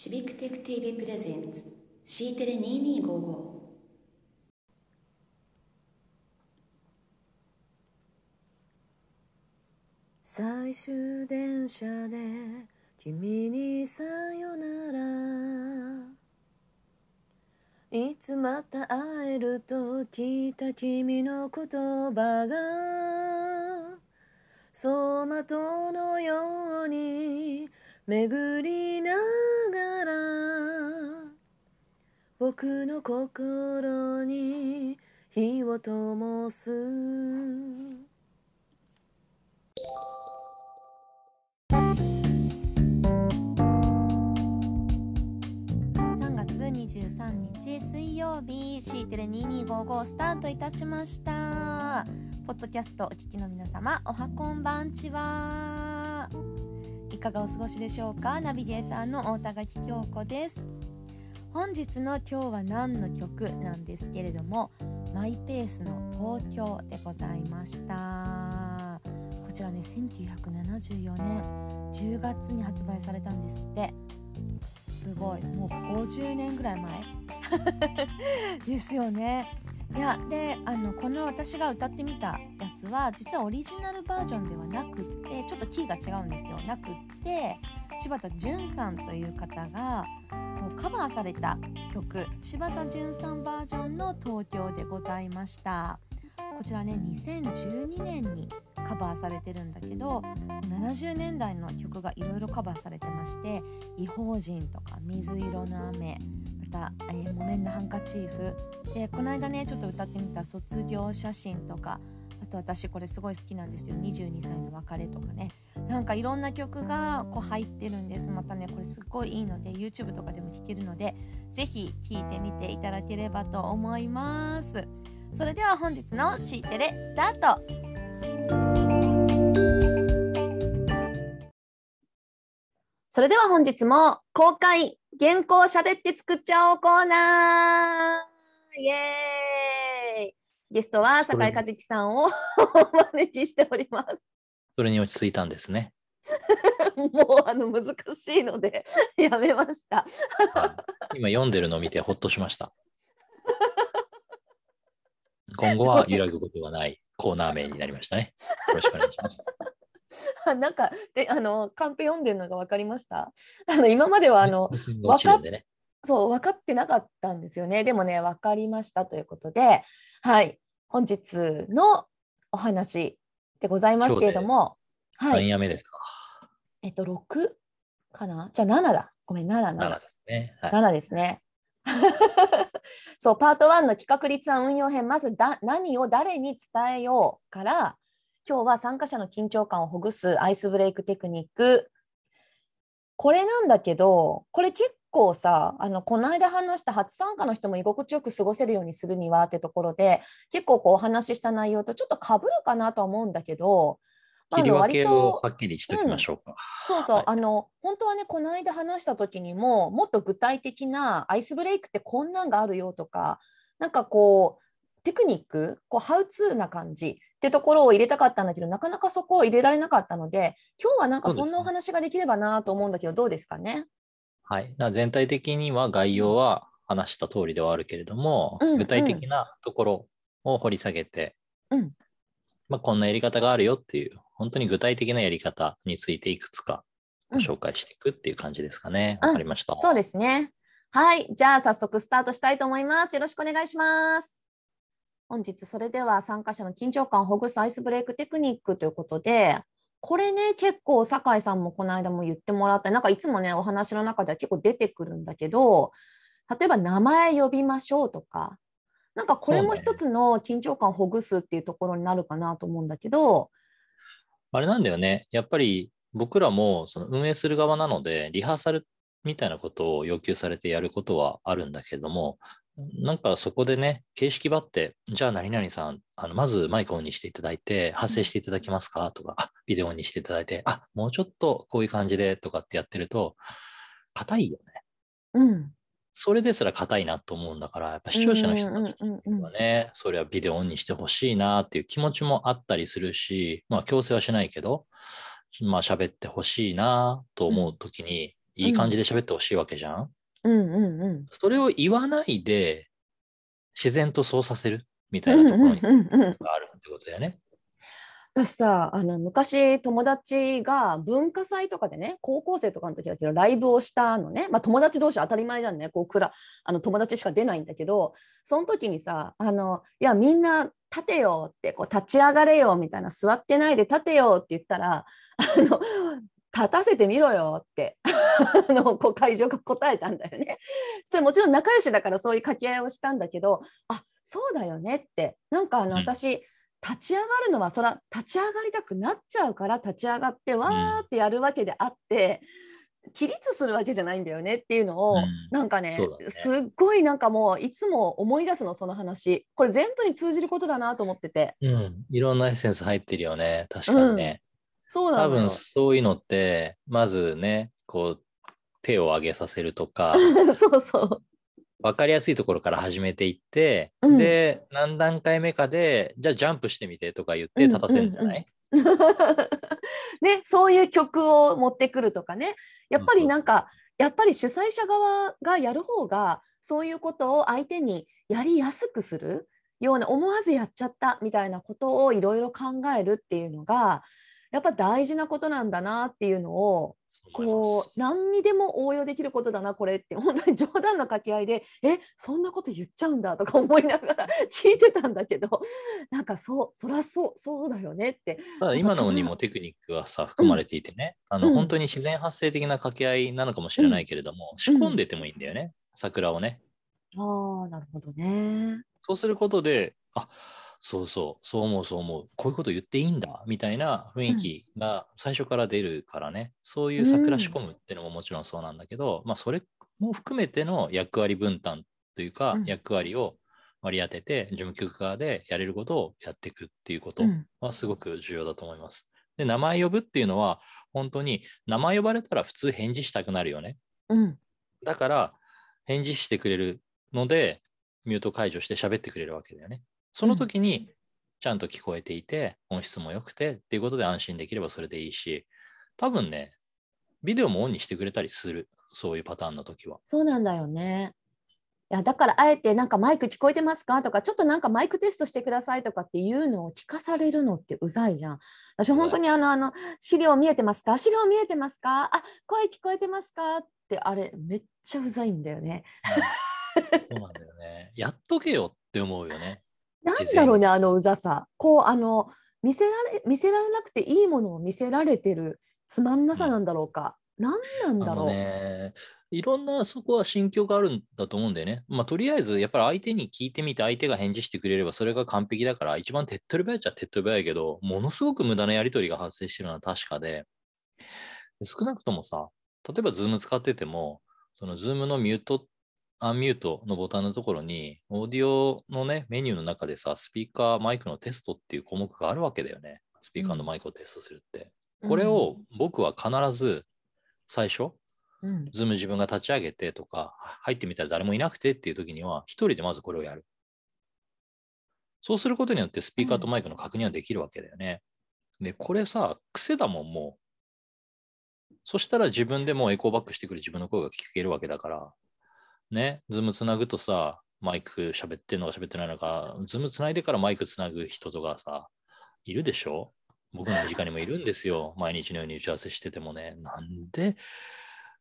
シビックテック TV プレゼンツ C テレ2255最終電車で君にさよならいつまた会えると聞いた君の言葉が走馬灯のように巡りな僕の心に火を灯す。3月23日水曜日 C テレ2255スタートいたしました。ポッドキャストお聞きの皆様おはこんばんちは。いかがお過ごしでしょうか？ナビゲーターの大田垣京子です。本日の今日は何の曲なんですけれどもマイペースの東京でございました。こちらね1974年10月に発売されたんですって。すごい。もう50年ぐらい前？ですよね。いやであのこの私が歌ってみたやつは実はオリジナルバージョンではなくってちょっとキーが違うんですよ。なくって柴田純さんという方がカバーされた曲柴田純さんバージョンの東京でございました。こちらね2012年にカバーされてるんだけど70年代の曲がいろいろカバーされてまして「異邦人」とか「水色の雨」また「え、木綿のハンカチーフ」でこの間ねちょっと歌ってみた「卒業写真」とかと私これすごい好きなんですけど22歳の別れとかね。なんかいろんな曲がこう入ってるんです。またねこれすっごいいいので YouTube とかでも聴けるのでぜひ聴いてみていただければと思います。それでは本日の C テレスタート。それでは本日も公開原稿しゃべって作っちゃおうコーナー。イエーイ。ゲストは酒井和樹さんを お招きしております。それに落ち着いたんですね。もうあの難しいので やめました。今読んでるのを見てほっとしました。今後は揺らぐことがないコーナー名になりましたね。よろしくお願いします。なんかであのカンペ読んでるのが分かりました？あの今まではあの落ちるんでね。そう分かってなかったんですよね。でもね分かりましたということで、はい本日のお話でございますけれども、はい何夜目ですか。えっと6かな？じゃあ7だ。ごめん7 7 7ですね。はい、7ですね。そうパート1の企画立案運用編まずだ何を誰に伝えようから今日は参加者の緊張感をほぐすアイスブレイクテクニックこれなんだけどこれ結構さあのこの間話した初参加の人も居心地よく過ごせるようにするにはってところで結構こうお話しした内容とちょっとかぶるかなとは思うんだけど、切り分けをはっきりしときましょうか。そうそう、はい。あの本当はねこの間話した時にももっと具体的なアイスブレイクってこんなんがあるよとかなんかこうテクニックこうハウツーな感じってところを入れたかったんだけどなかなかそこを入れられなかったので今日はなんかそんなお話ができればなと思うんだけどどうですかね？はい。全体的には概要は話した通りではあるけれども、うん具体的なところを掘り下げて、うん。まあ、こんなやり方があるよっていう、本当に具体的なやり方についていくつかご紹介していくっていう感じですかね。うんわ、かりました。そうですね。はい。じゃあ早速スタートしたいと思います。よろしくお願いします。本日それでは参加者の緊張感をほぐすアイスブレイクテクニックということでこれね結構酒井さんもこの間も言ってもらってなんかいつもねお話の中では結構出てくるんだけど例えば名前呼びましょうとかなんかこれも一つの緊張感をほぐすっていうところになるかなと思うんだけど、あれなんだよね。やっぱり僕らもその運営する側なので、リハーサルみたいなことを要求されてやることはあるんだけども、なんかそこでね、形式ばって、じゃあ何々さん、あのまずマイクオンにしていただいて、発声していただけますか？とか、あ、ビデオオンにしていただいて、あ、もうちょっとこういう感じでとかってやってると、硬いよね。うん、それですら硬いなと思うんだから、やっぱ視聴者の人たちはね、それはビデオオンにしてほしいなっていう気持ちもあったりするし、まあ強制はしないけど、まあ喋ってほしいなと思うときに、いい感じで喋ってほしいわけじゃん。うんうんうん。それを言わないで、自然とそうさせるみたいなところにがあるってことだよね。私さあの昔友達が文化祭とかでね高校生とかの時だけどライブをしたのね、まあ、友達同士当たり前じゃんねこうくらあの友達しか出ないんだけどその時にさあのいやみんな立てよってこう立ち上がれよみたいな座ってないで立てよって言ったらあの立たせてみろよって。あのこう会場が答えたんだよね。それもちろん仲良しだからそういう掛け合いをしたんだけどあそうだよねって。なんかあのうん。私、立ち上がるのはそら立ち上がりたくなっちゃうから立ち上がってわーってやるわけであって、起立するわけじゃないんだよねっていうのを、うん。なんかねね。すっごいなんかもういつも思い出すのその話。これ全部に通じることだなと思ってて。うん。いろんなエッセンス入ってるよね。確かにね。多そうなのよ分そういうのって、まずね、こう、手を上げさせるとか、そうそう。分かりやすいところから始めていって、うん。で、何段階目かで、じゃあジャンプしてみてとか言って立たせるんじゃない、ね、そういう曲を持ってくるとかね。やっぱりなんそうかやっぱり主催者側がやる方がそういうことを相手にやりやすくするような思わずやっちゃったみたいなことをいろいろ考えるっていうのがやっぱ大事なことなんだなっていうのをこう何にでも応用できることだなこれって。本当に冗談の掛け合いでえそんなこと言っちゃうんだとか思いながら 聞いてたんだけどなんかそうそらそうそうだよねって。ただ今のにもテクニックはさ、含まれていてね、あの、うん。本当に自然発生的な掛け合いなのかもしれないけれども、仕込んでてもいいんだよね、桜をね。ああなるほどね。そうすることで、あそうそう、そう思う、そう思う、こういうこと言っていいんだ、みたいな雰囲気が最初から出るからね、そういう桜仕込むっていうのももちろんそうなんだけど、まあ、それも含めての役割分担というか、うん。役割を割り当てて、事務局側でやれることをやっていくっていうことうん。はすごく重要だと思います。で、名前呼ぶっていうのは、本当に名前呼ばれたら普通返事したくなるよね。うん。だから、返事してくれるので、ミュート解除して喋ってくれるわけだよね。その時に、ちゃんと聞こえていて、音質も良くてっていうことで安心できればそれでいいし、多分ね、ビデオもオンにしてくれたりする。そういうパターンの時は。そうなんだよね。いやだからあえてなんかマイク聞こえてますか？とかちょっとなんかマイクテストしてくださいとかっていうのを聞かされるのってうざいじゃん。私本当にあのあの資料見えてますか？資料見えてますか？あ声聞こえてますか？ってあれめっちゃうざいんだよね。そうなんだよね。やっとけよって思うよね。なんだろうねあのうざさ。こうあの見せられ見せられなくていいものを見せられてるつまんなさなんだろうか。なんなんだろう。ね、いろんなそこは心境があるんだと思うんだよね。まあ、とりあえず、やっぱり相手に聞いてみて、相手が返事してくれれば、それが完璧だから、一番手っ取り早いっちゃ手っ取り早いけど、ものすごく無駄なやり取りが発生してるのは確かで、少なくともさ、例えば Zoom 使ってても、その Zoom のミュート、アンミュートのボタンのところに、オーディオのね、メニューの中でさ、スピーカー、マイクのテストっていう項目があるわけだよね。スピーカーのマイクをテストするって。これを僕は必ず最初、うん、ズーム自分が立ち上げてとか、入ってみたら誰もいなくてっていう時には、一人でまずこれをやる。そうすることによってスピーカーとマイクの確認はできるわけだよね。で、これさ、癖だもん、もう。そしたら自分でもうエコーバックしてくる自分の声が聞けるわけだから、ね、 Zoom つなぐとさ、マイク喋ってるのか喋ってないのか、 Zoom つないでからマイクつなぐ人とかさ、いるでしょ？僕の身近にもいるんですよ。毎日のように打ち合わせしててもね。なんで、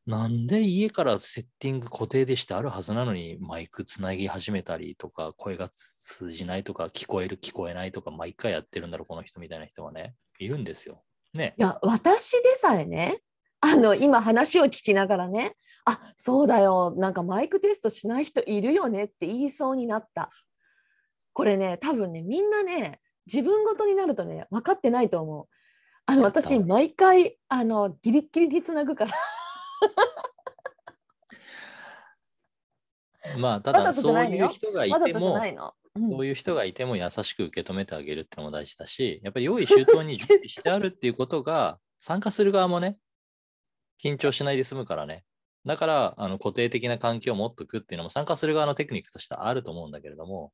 なんで家からセッティング固定でしてあるはずなのにマイクつなぎ始めたりとか声が通じないとか聞こえる聞こえないとか毎回やってるんだろうこの人みたいな人がねいるんですよ。ね。いや私でさえねあの今話を聞きながらねあそうだよ。なんかマイクテストしない人いるよねって言いそうになった。これね多分ねみんなね自分ごとになるとね分かってないと思う。あの私毎回あのギリッギリにつなぐから。まあただそうないう人がいてもそういう人がいても優しく受け止めてあげるってのも大事だしやっぱり用意周到に準備してあるっていうことが参加する側もね緊張しないで済むからね。だから、あの固定的な環境を持っとくっていうのも参加する側のテクニックとしてあると思うんだけれども、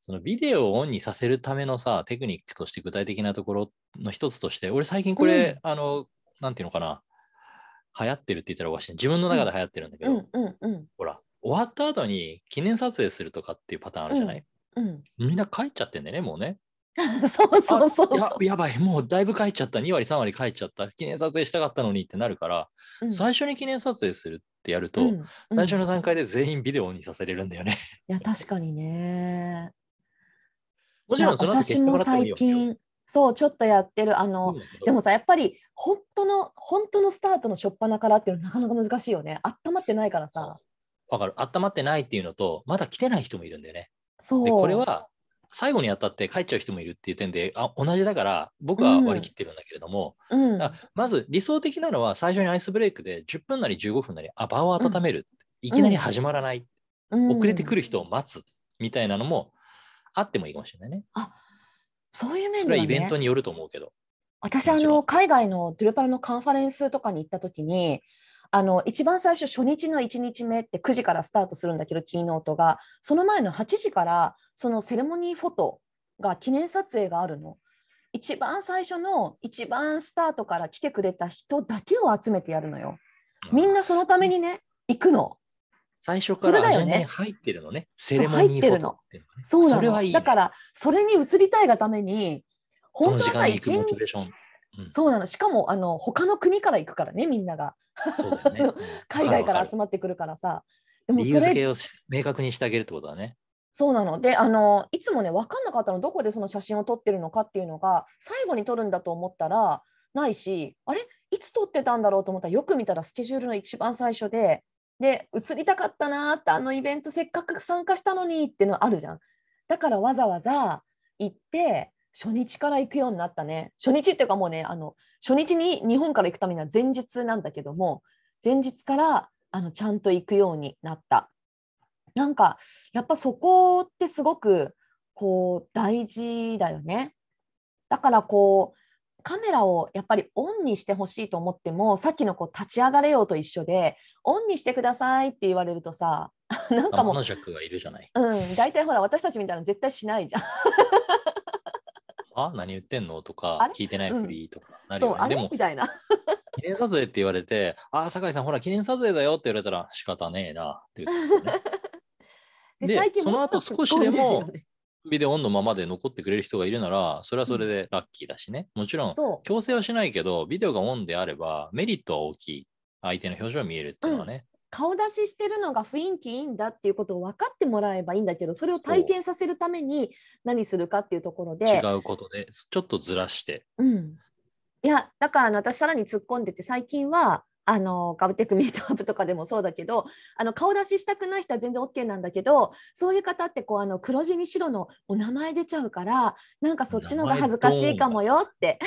そのビデオをオンにさせるためのさ、テクニックとして具体的なところの一つとして、俺最近これ、あの、なんていうのかな、流行ってるって言ったらおかしい。自分の中で流行ってるんだけど、うんうんうんほら、終わった後に記念撮影するとかっていうパターンあるじゃない、うん。みんな帰っちゃってんだよね、もうね。そうそうそう。ややばい、もうだいぶ帰っちゃった、2割、3割帰っちゃった、記念撮影したかったのにってなるから、うん最初に記念撮影するってやると、うんうん最初の段階で全員ビデオにさせれるんだよね。いや確かにね。もちろんその。私も最近そうちょっとやってるあの、でもさやっぱり本当の本当のスタートの初っ端からっていうのはなかなか難しいよね。温まってないからさ。わかる。温まってないっていうのと、まだ来てない人もいるんだよね。そう。で、これは最後に当たって帰っちゃう人もいるっていう点で、あ同じだから、僕は割り切ってるんだけれども、うん、まず理想的なのは最初にアイスブレイクで10分なり15分なり、あ、場を温める。いきなり始まらない。遅れてくる。る人を待つ。みたいなのもあってもいいかもしれないね。そういう面それはイ。ベントによると思うけど。私あの海外のドゥルパラのカンファレンスとかに行った時にあの一番最初初日の1日目って9時からスタートするんだけどキーノートがその前の8時からそのセレモニーフォトが記念撮影があるの。一番最初の一番スタートから来てくれた人だけを集めてやるのよ。みんなそのためにね行くの。最初からアジに入ってるのね。セレモニーフォトっていうの。そうなの。れはいいね、だからそれに移りたいがために本当はさ一日。うんそうなの。しかもあの他の国から行くからねみんなが。ね。うん海外から集まってくるからさ。でも理それ由付けをし明確にしてあげるってことだね。そうなのであのいつもね分かんなかったのどこでその写真を撮ってるのかっていうのが最後に撮るんだと思ったらないしあれ？いつ撮ってたんだろうと思ったらよく見たらスケジュールの一番最初でで映りたかったなーってあのイベントせっかく参加したのにっていうのあるじゃん。だからわざわざ行って初日から行くようになったね。初日っていうかもうねあの初日に日本から行くためには前日なんだけども前日からあのちゃんと行くようになった。なんかやっぱそこってすごくこう大事だよね。だからこうカメラをやっぱりオンにしてほしいと思ってもさっきのこう立ち上がれようと一緒でオンにしてくださいって言われるとさ なんかもうモノジャックがいるじゃない。うん大体ほら私たちみたいなの絶対しないじゃん。あ何言ってんの？とか聞いてないふりとかなるよね。でも、れみたいな。記念撮影って言われて、あ、酒井さん、ほら、記念撮影だよって言われたら仕方ねえなって言うんですよね。でその後少しでも ビデオオンのままで残ってくれる人がいるなら、それはそれでラッキーだしね。もちろん、強制はしないけど、ビデオがオンであれば、メリットは大きい。相手の表情が見えるっていうのはね。顔出ししてるのが雰囲気いいんだっていうことを分かってもらえばいいんだけどそれを体験させるために何するかっていうところで。違うことで、ちょっとずらして。うん、いやだからあの私さらに突っ込んでて最近はあのガブテックミートアップとかでもそうだけどあの顔出ししたくない人は全然 OK なんだけどそういう方ってこうあの黒字に白のお名前出ちゃうからなんかそっちの方が恥ずかしいかもよって。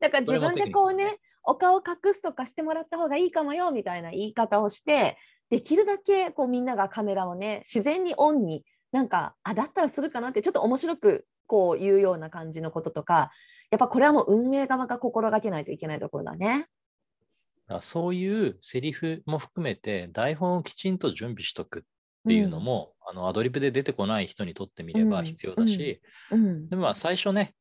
だ から自分でこうねお顔隠すとかしてもらった方がいいかもよみたいな言い方をしてできるだけこうみんながカメラをね自然にオンになんかあだったらするかなってちょっと面白くこう言うような感じのこととかやっぱこれはもう運営側が心がけないといけないところだね。そういうセリフも含めて、台本をきちんと準備しとくっていうのも、あのアドリブで出てこない人にとってみれば必要だし、うん。でもまあ最初ね、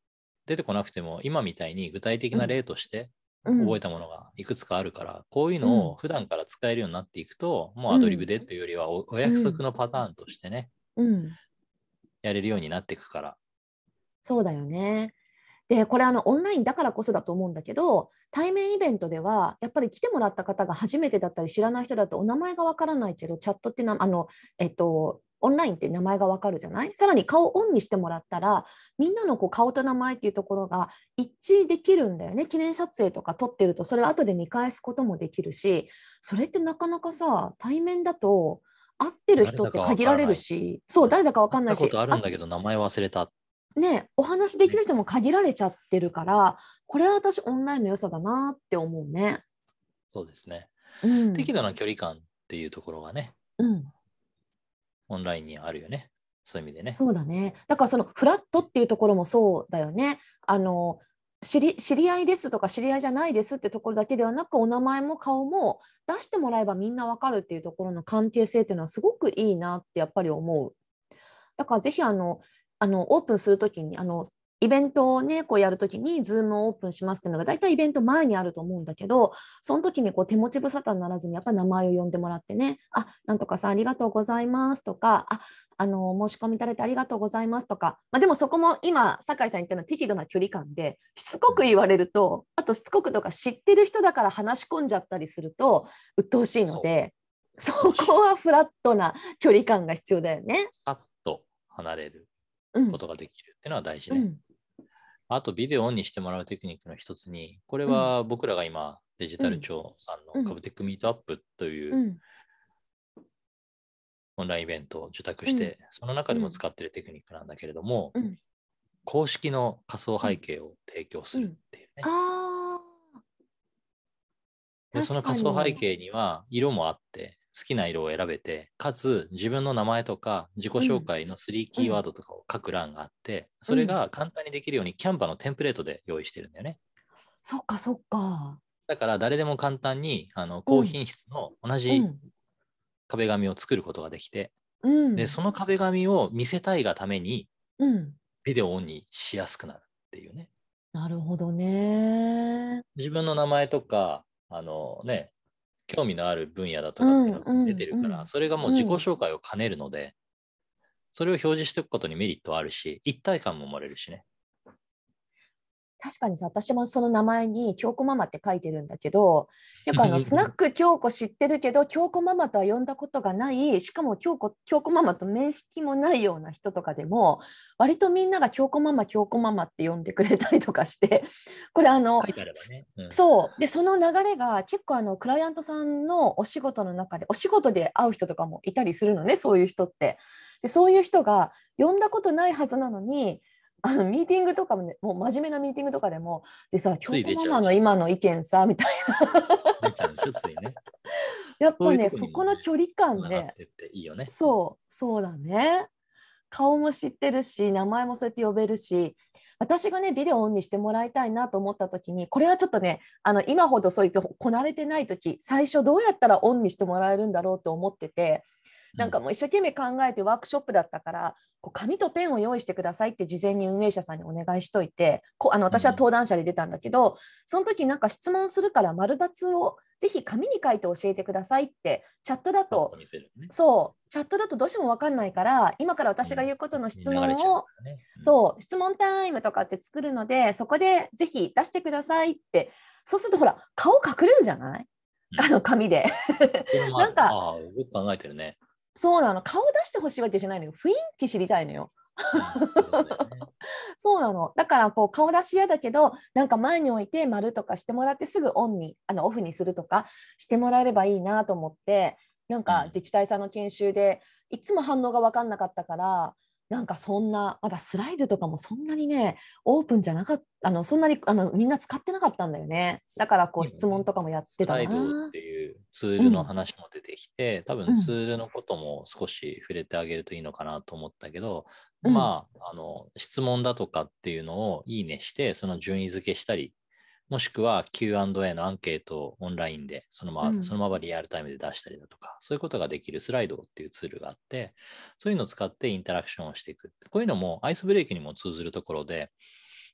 出てこなくても、今みたいに具体的な例としてうん覚えたものがいくつかあるから、こういうのを普段から使えるようになっていくと、もうアドリブでっていうよりはおお約束のパターンとしてね、うん。やれるようになっていくから。そうだよね。でこれあのオンラインだからこそだと思うんだけど対面イベントではやっぱり来てもらった方が初めてだったり知らない人だとお名前がわからないけどチャットってなあのえっとオンラインって名前がわかるじゃない？さらに顔オンにしてもらったらみんなのこう顔と名前っていうところが一致できるんだよね記念撮影とか撮ってるとそれを後で見返すこともできるしそれってなかなかさ対面だと会ってる人って限られるしそう誰だかわかんないしあるんだけど、名前忘れた。ね、お話できる人も限られちゃってるから、これは私オンラインの良さだなって思うね。そうですね。うん、適度な距離感っていうところがね、うん、オンラインにあるよね。そういう意味でね。そうだね。だからそのフラットっていうところもそうだよね。あの知り知り合いですとか知り合いじゃないですってところだけではなくお名前も顔も出してもらえばみんなわかるっていうところの関係性っていうのはすごくいいなってやっぱり思う。だからぜひあのあのオープンするときにあのイベントをね、こうやるときに、ズームをオープンしますっていうのが、大体イベント前にあると思うんだけど、その時にこう手持ち無沙汰にならずに、やっぱり名前を呼んでもらってね、あ、なんとかさんありがとうございますとか、あ、あの、申し込みいただいてありがとうございますとか、まあ、でもそこも今、酒井さん言ったのは適度な距離感で、しつこく言われると、あとしつこくとか知ってる人だから話し込んじゃったりすると、鬱陶しいので、そこはフラットな距離感が必要だよね。さっと離れるうんことができるっていうのは大事ね。うんあと、ビデオオンにしてもらうテクニックの一つに、これは僕らが今、デジタル庁さんうん。のカブテックミートアップといううん。オンラインイベントを受託して、その中でも使っているテクニックなんだけれども、うん。公式の仮想背景を提供するっていうね。あでその仮想背景には色もあって、好きな色を選べて、かつ自分の名前とか自己紹介の3キーワードとかを書く欄があって、それが簡単にできるようにキャンバのテンプレートで用意してるんだよね。あ、そっかそっか。だから誰でも簡単にあの高品質の同うじん壁紙を作ることができて、うん、で、その壁紙を見せたいがためにうん、ビデオをオンにしやすくなるっていうね。なるほどね。自分の名前とか、あのね、興味のある分野だとかっていうのが出てるから、うんそれがもう自己紹介を兼ねるので、それを表示しておくことにメリットはあるし、一体感も生まれるしね。確かにさ、私もその名前に京子ママって書いてるんだけど、よくあのスナック京子知ってるけど、京子ママとは呼んだことがない、しかも京子京子ママと面識もないような人とかでも、割とみんなが京子ママ、京子ママって呼んでくれたりとかして、これあの書いてあればね。うん。そう。でその流れが結構あのクライアントさんのお仕事の中でお仕事で会う人とかもいたりするのねそういう人って。でそういう人が呼んだことないはずなのにあのミーティングとかもねもう真面目なミーティングとかでもでさ京つい出ちゃう子ママの今の意見さみたい。な やっぱねそそこの距離感繋がねってっていいよね。そうそうだね顔も知ってるし名前もそうやって呼べるし私がねビデオオンにしてもらいたいなと思った時にこれはちょっとねあの今ほどそういってこなれてない時最初どうやったらオンにしてもらえるんだろうと思っててなんかもう一生懸命考えてワークショップだったからこう紙とペンを用意してくださいって事前に運営者さんにお願いしといてこあの私は登壇者で出たんだけど、その時なんか質問するから丸×をぜひ紙に書いて教えてくださいってチャットだとね。そうチャットだとどうしても分かんないから今から私が言うことの質問をからねうん。そう質問タイムとかって作るのでそこでぜひ出してくださいってそうするとほら顔隠れるじゃない、うん。あの紙で。なんかああ、よく考えてるね。そうなの。顔出してほしいわけじゃないのよ。雰囲気知りたいのよ。うん そうなの。だからこう顔出し嫌だけどなんか前に置いて丸とかしてもらってすぐオンにあのオフにするとかしてもらえればいいなと思ってなんかうん。自治体さんの研修でいつも反応が分かんなかったからなんかそんなまだスライドとかもそんなにねオープンじゃなかったあのそんなにあのみんな使ってなかったんだよね。だからこう質問とかもやってたスライドなっていうツールの話も出てきて、多うん。分ツールのことも少し触れてあげるといいのかなと思ったけど、うん。まあ、あの、質問だとかっていうのをいいねして、その順位付けしたり、もしくは Q&A のアンケートをオンラインでそのまま、うんそのままリアルタイムで出したりだとか、そういうことができるスライドっていうツールがあって、そういうのを使ってインタラクションをしていく。こういうのもアイスブレイクにも通ずるところで、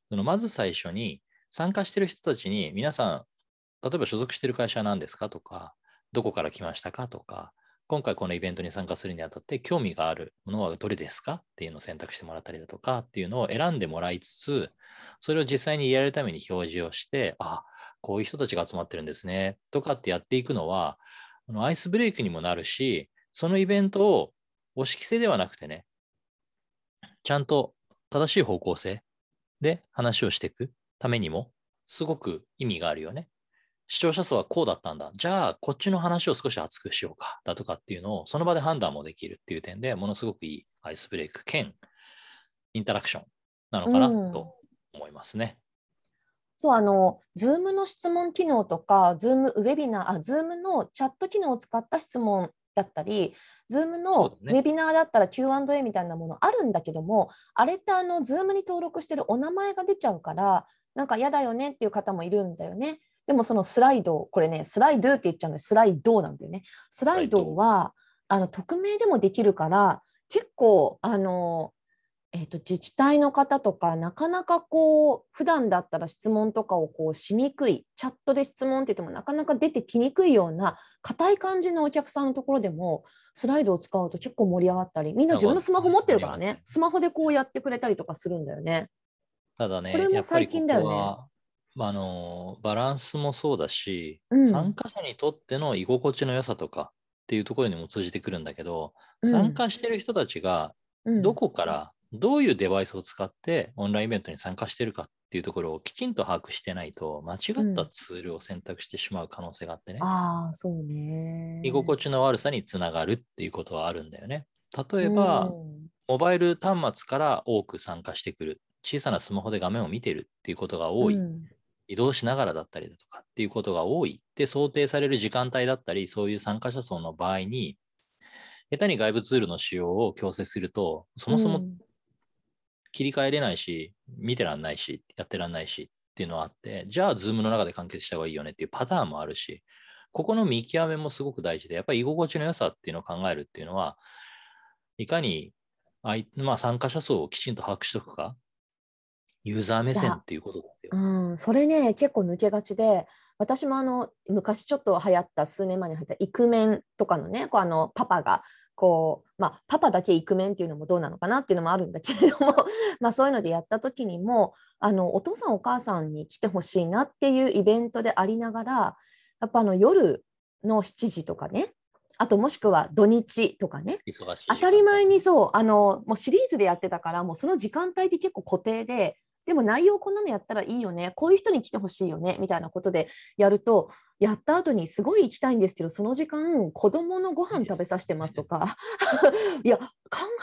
そのまず最初に参加してる人たちに皆さん、例えば所属してる会社は何ですかとか、どこから来ましたかとか、今回このイベントに参加するにあたって興味があるものはどれですか？っていうのを選択してもらったりだとかっていうのを選んでもらいつつ、それを実際にリアルタイムに表示をして、あ、こういう人たちが集まってるんですねとかってやっていくのは、あのアイスブレイクにもなるし、そのイベントを押し着せではなくてね、ちゃんと正しい方向性で話をしていくためにも、すごく意味があるよね。視聴者層はこうだったんだ。じゃあ、こっちの話を少し熱くしようか。だとかっていうのを、その場で判断もできるっていう点でものすごくいいアイスブレイク兼インタラクションなのかなうんと思いますね。そうあの、Zoom の質問機能とか、Zoom ウェビナー、あ、Zoom のチャット機能を使った質問だったり、Zoom のウェビナーだったら Q&A みたいなものあるんだけども、あれってあの Zoom に登録してるお名前が出ちゃうから、なんか嫌だよねっていう方もいるんだよね。でもそのスライド、これね、スライドって言っちゃうので、スライドなんだよね。スライドはあの匿名でもできるから、結構あのえー、と自治体の方とかなかなかこう普段だったら質問とかをこうしにくいチャットで質問って言ってもなかなか出てきにくいような硬い感じのお客さんのところでもスライドを使うと結構盛り上がったりみんな自分のスマホ持ってるからね。スマホでこうやってくれたりとかするんだよね。ただね、これも最近だよねああのバランスもそうだし、うん。参加者にとっての居心地の良さとかっていうところにも通じてくるんだけど、うん。参加してる人たちがうん。どこからどういうデバイスを使ってオンラインイベントに参加してるかっていうところをきちんと把握してないと間違ったツールを選択してしまう可能性があってね、ああそうね。居心地の悪さにつながるっていうことはあるんだよね。例えば、モバイル端末から多く参加してくる、小さなスマホで画面を見てるっていうことが多い、うん移動しながらだったりだとかっていうことが多い。って想定される時間帯だったり、そういう参加者層の場合に、下手に外部ツールの使用を強制すると、そもそもうん。切り替えれないし、見てらんないし、やってらんないしっていうのはあって、じゃあ、 Zoom の中で完結した方がいいよねっていうパターンもあるし、ここの見極めもすごく大事で、やっぱり居心地の良さっていうのを考えるっていうのは、いかに相まあ、参加者層をきちんと把握しておくか、ユーザー目線っていうことですよ。うん、それね結構抜けがちで私もあの昔ちょっと流行った数年前に流行ったイクメンとかのねこうあのパパがこう、まあ、パパだけイクメンっていうのもどうなのかなっていうのもあるんだけれども まあそういうのでやった時にもあのお父さんお母さんに来てほしいなっていうイベントでありながらやっぱあの夜の7時とかねあともしくは土日とかね忙しい。当たり前にそうあのもうシリーズでやってたからもうその時間帯って結構固定ででも内容こんなのやったらいいよね。こういう人に来てほしいよね。みたいなことでやるとやった後にすごい行きたいんですけどその時間子供のご飯食べさせてますとか。いや考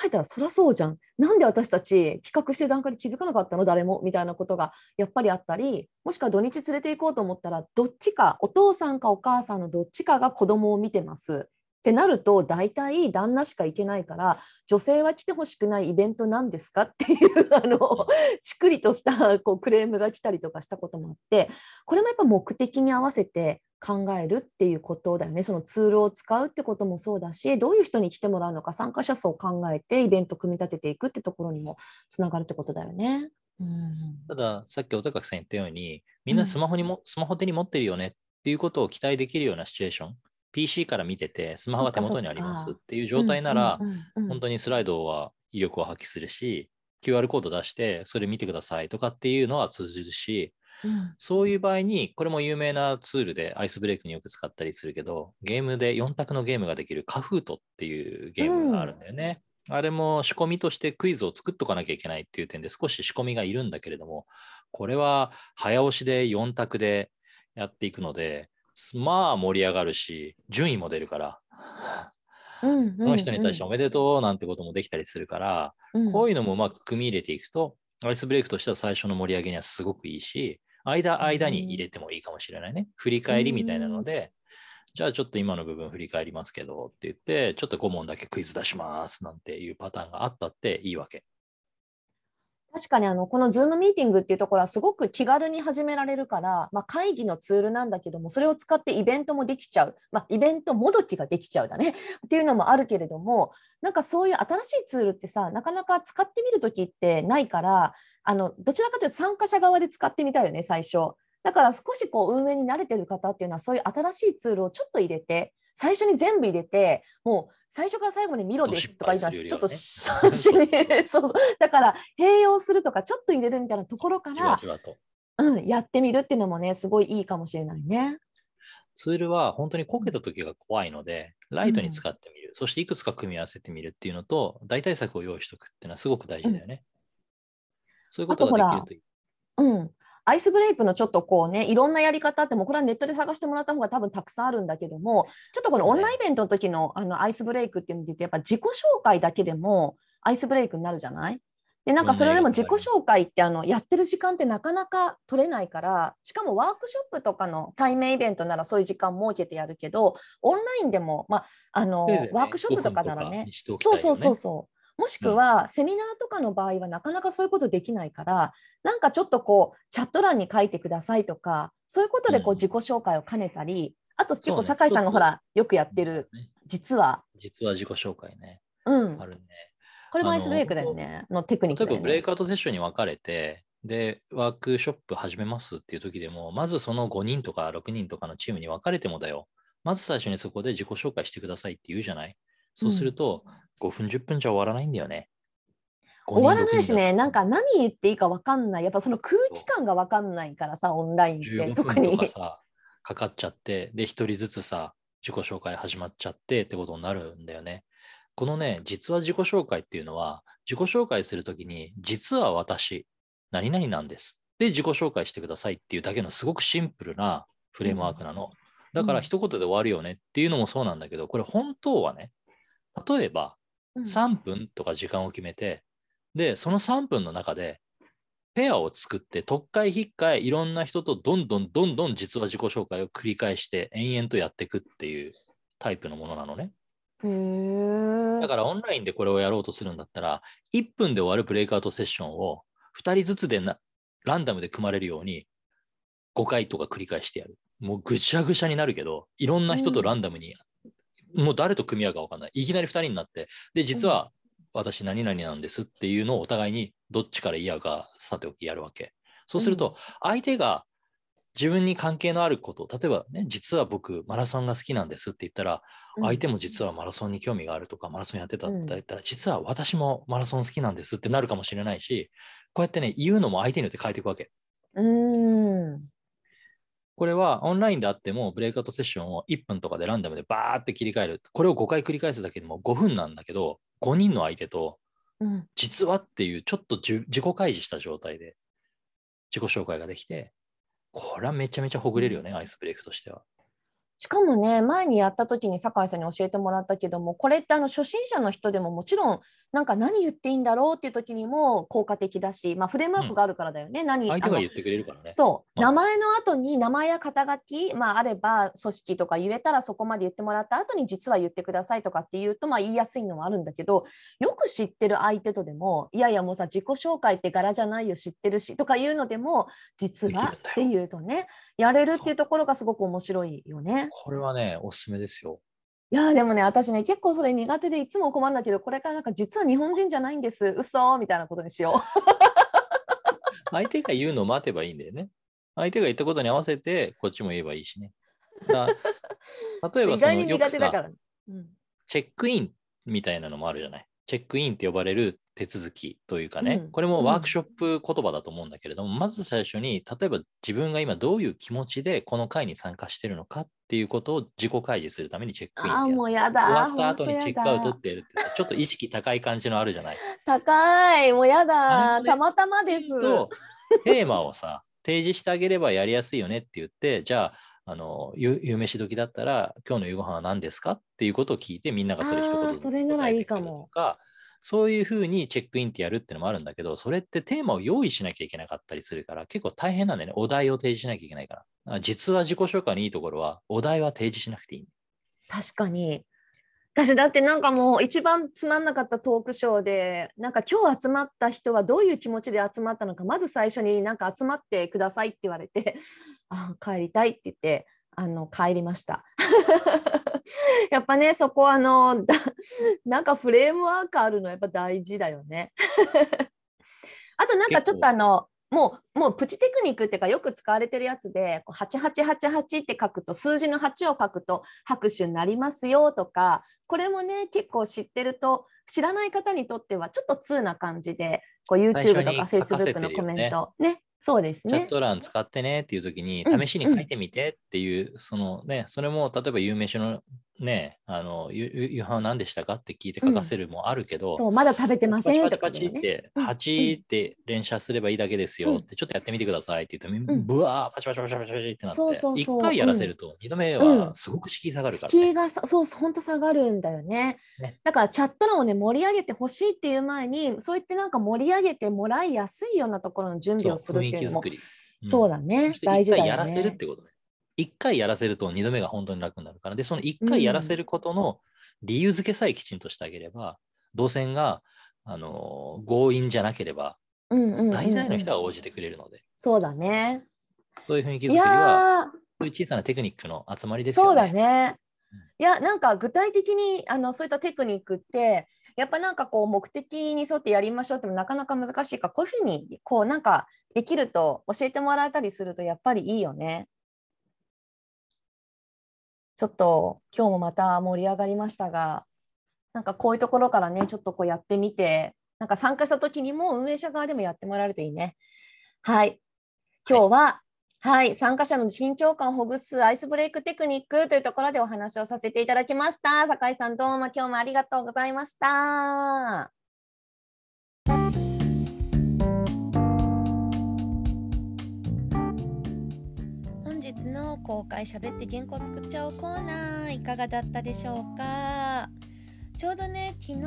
えたらそりゃそうじゃん。なんで私たち企画してる段階で気づかなかったの？誰も。みたいなことがやっぱりあったりもしくは土日連れて行こうと思ったらどっちかお父さんかお母さんのどっちかが子供を見てますってなると大体旦那しか行けないから女性は来てほしくないイベントなんですかっていう あのちくりとしたこうクレームが来たりとかしたこともあってこれもやっぱ目的に合わせて考えるっていうことだよね。そのツールを使うってこともそうだしどういう人に来てもらうのか参加者数を考えてイベント組み立てていくってところにもつながるってことだよね。うん。ただ、さっきお高木さん言ったように、みんなスマホにも、スマホ手に持ってるよねっていうことを期待できるようなシチュエーション、PC から見てて、スマホが手元にありますっていう状態なら、本当にスライドは威力を発揮するし、QR コード出して、それ見てくださいとかっていうのは通じるし、うん。そういう場合に、これも有名なツールでアイスブレイクによく使ったりするけど、ゲームで4択のゲームができるカフートっていうゲームがあるんだよね。あれも仕込みとしてクイズを作っとかなきゃいけないっていう点で少し仕込みがいるんだけれども、これは早押しで4択でやっていくので、まあ盛り上がるし、順位も出るから、うんうんその人に対しておめでとうなんてこともできたりするから、うん。こういうのもうまく組み入れていくと、アイスブレイクとしては最初の盛り上げにはすごくいいし、間間に入れてもいいかもしれないね。振り返りみたいなので、じゃあちょっと今の部分振り返りますけどって言って、ちょっと5問だけクイズ出しますなんていうパターンがあったっていいわけ。確かにあのこの Zoom ミーティングっていうところはすごく気軽に始められるから、まあ、会議のツールなんだけどもそれを使ってイベントもできちゃう、まあ、イベントもどきができちゃうだね っていうのもあるけれどもなんかそういう新しいツールってさなかなか使ってみるときってないからあのどちらかというと参加者側で使ってみたいよね最初。だから少しこう運営に慣れてる方っていうのはそういう新しいツールをちょっと入れて最初に全部入れてもう最初から最後まで見ろですとか言うのはちょっと失最初にそうそう。だから併用するとかちょっと入れるみたいなところから、やってみるっていうのもねすごいいいかもしれないね。ツールは本当にこけた時が怖いので、ライトに使ってみる、そしていくつか組み合わせてみるっていうのと、代替策を用意しておくっていうのはすごく大事だよね。そういうことができるといい。うん、アイスブレイクのちょっとこうねいろんなやり方ってもうこれはネットで探してもらった方が多分たくさんあるんだけどもちょっとこのオンラインイベントの時のあのアイスブレイクっていうので言うとやっぱ自己紹介だけでもアイスブレイクになるじゃない？でなんかそれでも自己紹介ってあのやってる時間ってなかなか取れないからしかもワークショップとかの対面イベントならそういう時間設けてやるけどオンラインでも、まあ、あのワークショップとかなら5分ねね。そうそうそうそう。もしくは、セミナーとかの場合はなかなかそういうことできないから、なんかちょっとこう、チャット欄に書いてくださいとか、そういうことでこううん自己紹介を兼ねたり、あと結構酒井さんがほら、よくやってる、ね実は、実は自己紹介ね。うん、あるね。これもアイスブレイクだよね。のテクニックだよね。例えばブレイクアウトセッションに分かれて、で、ワークショップ始めますっていう時でも、まずその5人とか6人とかのチームに分かれてもだよ。まず最初にそこで自己紹介してくださいって言うじゃないそうすると、5分、10分じゃ終わらないんだよね。終わらないしね、5人なんか何言っていいか分かんない。やっぱその空気感が分かんないからさ、オンラインって15特にか。さ、かかっちゃって、で、一人ずつさ、自己紹介始まっちゃってってことになるんだよね。このね、実は自己紹介っていうのは、自己紹介するときに、実は私、何々なんです。で、自己紹介してくださいっていうだけのすごくシンプルなフレームワークなの。だから一言で終わるよねっていうのもそうなんだけど、これ本当はね、例えばうん3分とか時間を決めて、で、その3分の中で、ペアを作って、特会引っかえ、いろんな人とどんどんどんどん実は自己紹介を繰り返して、延々とやっていくっていうタイプのものなのね。だからオンラインでこれをやろうとするんだったら、1分で終わるブレイクアウトセッションを2人ずつでなランダムで組まれるように5回とか繰り返してやる。もうぐちゃぐちゃになるけど、いろんな人とランダムに、もう誰と組み合うか分かんない。いきなり2人になって、で、実は私何々なんですっていうのをお互いにどっちから言い合うかさておきやるわけ。そうすると、相手が自分に関係のあること、例えばね、実は僕マラソンが好きなんですって言ったら、相手も実はマラソンに興味があるとか、マラソンやってたって言ったら、実は私もマラソン好きなんですってなるかもしれないし、こうやってね、言うのも相手によって変えていくわけ。うん。うんこれはオンラインであっても、ブレイクアウトセッションを1分とかでランダムでバーって切り替える。これを5回繰り返すだけでも5分なんだけど、5人の相手と、うん実はっていうちょっと自己開示した状態で自己紹介ができて、これはめちゃめちゃほぐれるよね、アイスブレイクとしては。しかもね、前にやった時に酒井さんに教えてもらったけども、これってあの初心者の人でももちろん、なんか何言っていいんだろうっていう時にも効果的だし、まあ、フレームワークがあるからだよね。何あの相手が言ってくれるからね。そう、うん名前の後に名前や肩書き、まあ、あれば組織とか言えたらそこまで言ってもらった後に実は言ってくださいとかって言うとまあ言いやすいのはあるんだけどよく知ってる相手とでもいやいやもうさ自己紹介って柄じゃないよ知ってるしとか言うのでも実はっていうとねやれるっていうところがすごく面白いよね。これはね、おすすめですよ。いやーでもね私ね結構それ苦手でいつも困るんだけどこれからなんか実は日本人じゃないんです嘘みたいなことにしよ 相手が言うのを待てばいいんだよね。相手が言ったことに合わせて、こっちも言えばいいしね。だ例えう。ばその意外によくさ苦手だから。うんチェックインみたいなのもあるじゃない。チェックインって呼ばれる手続きというかね、うんこれもワークショップ言葉だと思うんだけれども、まず最初に、例えば自分が今どういう気持ちでこの会に参加してるのかっていうことを自己開示するためにチェックインあもうやだ終わった後にチェックアウトってやるってさ、ちょっと意識高い感じのあるじゃない？高いもうやだたまたまです。と、テーマをさ、提示してあげればやりやすいよねって言って、じゃあ、あの夕夕飯時だったら、今日の夕ご飯は何ですか？っていうことを聞いて、みんながそれ一言ずつそれならいいかも答えてくれるとか。そういうふうにチェックインってやるってのもあるんだけど、それってテーマを用意しなきゃいけなかったりするから、結構大変なんだよね。お題を提示しなきゃいけないから。あ実は自己紹介のいいところは、お題は提示しなくていい。確かに。私だってなんかもう一番つまんなかったトークショーでなんか今日集まった人はどういう気持ちで集まったのかまず最初になんか集まってくださいって言われて あ帰りたいって言ってあの帰りました。やっぱねそこはあのだ なんかフレームワークあるのやっぱ大事だよね。あとなんかちょっとあのもうもうプチテクニックっていうかよく使われてるやつでこう8888って書くと数字の8を書くと拍手になりますよとかこれもね結構知ってると知らない方にとってはちょっと通な感じでこう YouTube とか Facebook のコメントねそうですチャッね。ト欄使ってねっていう時に、うん試しに書いてみてっていう、そのね、それも例えば有名酒のね、あの、夕飯は何でしたかって聞いて書かせるもあるけど、そうまだ食べてませんパチとかねパチパチって、うん。8って連射すればいいだけですようん。って、ちょっとやってみてくださいって言うと、うん。ブワー、パチパチパチパチパチってなって、そうそうそう。1回やらせると、2度目うん。はすごく敷居下がるから、敷居ね。がさそう本当下がるんだよね。ね。だからチャット欄をね盛り上げてほしいっていう前にそう言ってなんか盛り上げてもらいやすいようなところの準備をするっていうのも。そうだね。大事だよね。やらせるってことね。一回やらせると二度目が本当に楽になるから。で、その一回やらせることの理由付けさえきちんとしてあげれば、動線が、あの強引じゃなければ、大体の人は応じてくれるので、そうだね。そういう雰囲気い作りは、そういう小さなテクニックの集まりですよね。そうだねうん。いやなんか具体的にあのそういったテクニックってやっぱなんかこう目的に沿ってやりましょうってもなかなか難しいからこういうふうにこうなんかできると教えてもらえたりするとやっぱりいいよね。ちょっと今日もまた盛り上がりましたがなんかこういうところからねちょっとこうやってみてなんか参加した時にも運営者側でもやってもらえるといいね。はい今日は、はい、参加者の緊張感をほぐすアイスブレイクテクニックというところでお話をさせていただきました。酒井さんどうも今日もありがとうございました。の公開しゃべって原稿作っちゃおうコーナーいかがだったでしょうか？ちょうどね昨日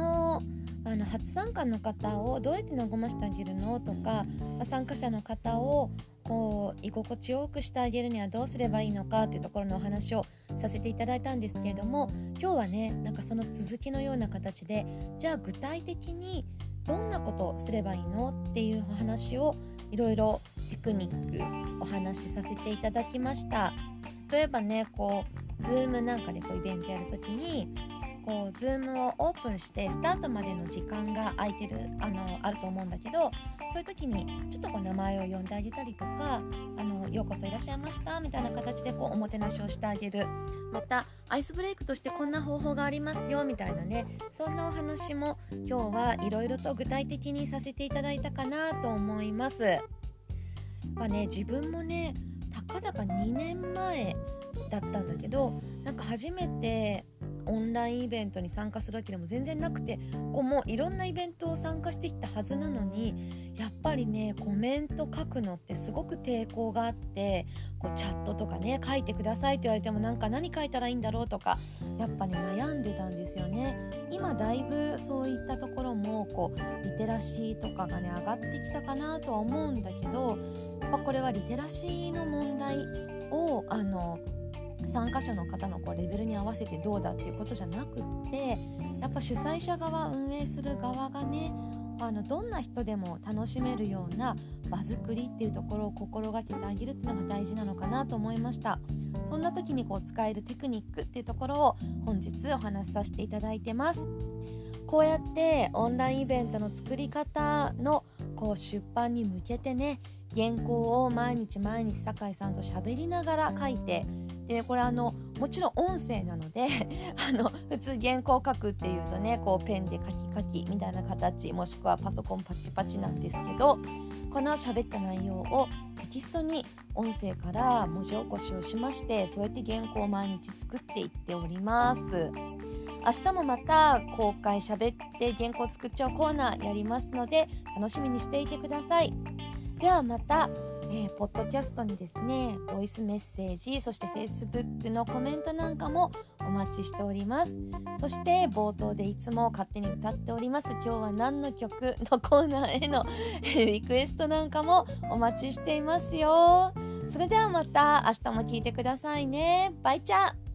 あの初参加の方をどうやって和ましてあげるの？とか参加者の方をこう居心地よくしてあげるにはどうすればいいのかっていうところのお話をさせていただいたんですけれども今日はねなんかその続きのような形でじゃあ具体的にどんなことをすればいいの？っていうお話をいろいろクニックお話しさせていただきました例えばねこう Zoom なんかでこうイベントやるときにこう Zoom をオープンしてスタートまでの時間が空いてるあのあると思うんだけどそういう時にちょっとこう名前を呼んであげたりとかあのようこそいらっしゃいましたみたいな形でこうおもてなしをしてあげるまたアイスブレイクとしてこんな方法がありますよみたいなねそんなお話も今日はいろいろと具体的にさせていただいたかなと思います。まあね自分もねたかだか2年前だったんだけどなんか初めてオンラインイベントに参加するわけでも全然なくてこうもういろんなイベントを参加してきたはずなのにやっぱりねコメント書くのってすごく抵抗があってこうチャットとかね書いてくださいって言われてもなんか何書いたらいいんだろうとかやっぱね悩んでたんですよね。今だいぶそういったところもこうリテラシーとかがね上がってきたかなとは思うんだけどやっぱこれはリテラシーの問題をあの参加者の方のこうレベルに合わせてどうだっていうことじゃなくってやっぱ主催者側運営する側がねあのどんな人でも楽しめるような場作りっていうところを心がけてあげるっていうのが大事なのかなと思いました。そんな時にこう使えるテクニックっていうところを本日お話しさせていただいてます。こうやってオンラインイベントの作り方のこう出版に向けてね原稿を毎日毎日酒井さんと喋りながら書いてで、ね、これあのもちろん音声なので あの普通原稿を書くっていうとねこうペンで書き書きみたいな形もしくはパソコンパチパチなんですけどこの喋った内容をテキストに音声から文字起こしをしましてそうやって原稿を毎日作っていっております。明日もまた公開喋って原稿作っちゃうコーナーやりますので楽しみにしていてください。ではまたえー、ポッドキャストにですねボイスメッセージそして Facebook のコメントなんかもお待ちしております。そして冒頭でいつも勝手に歌っております今日は何の曲のコーナーへの リクエストなんかもお待ちしていますよ。それではまた明日も聴いてくださいね。バイチャー。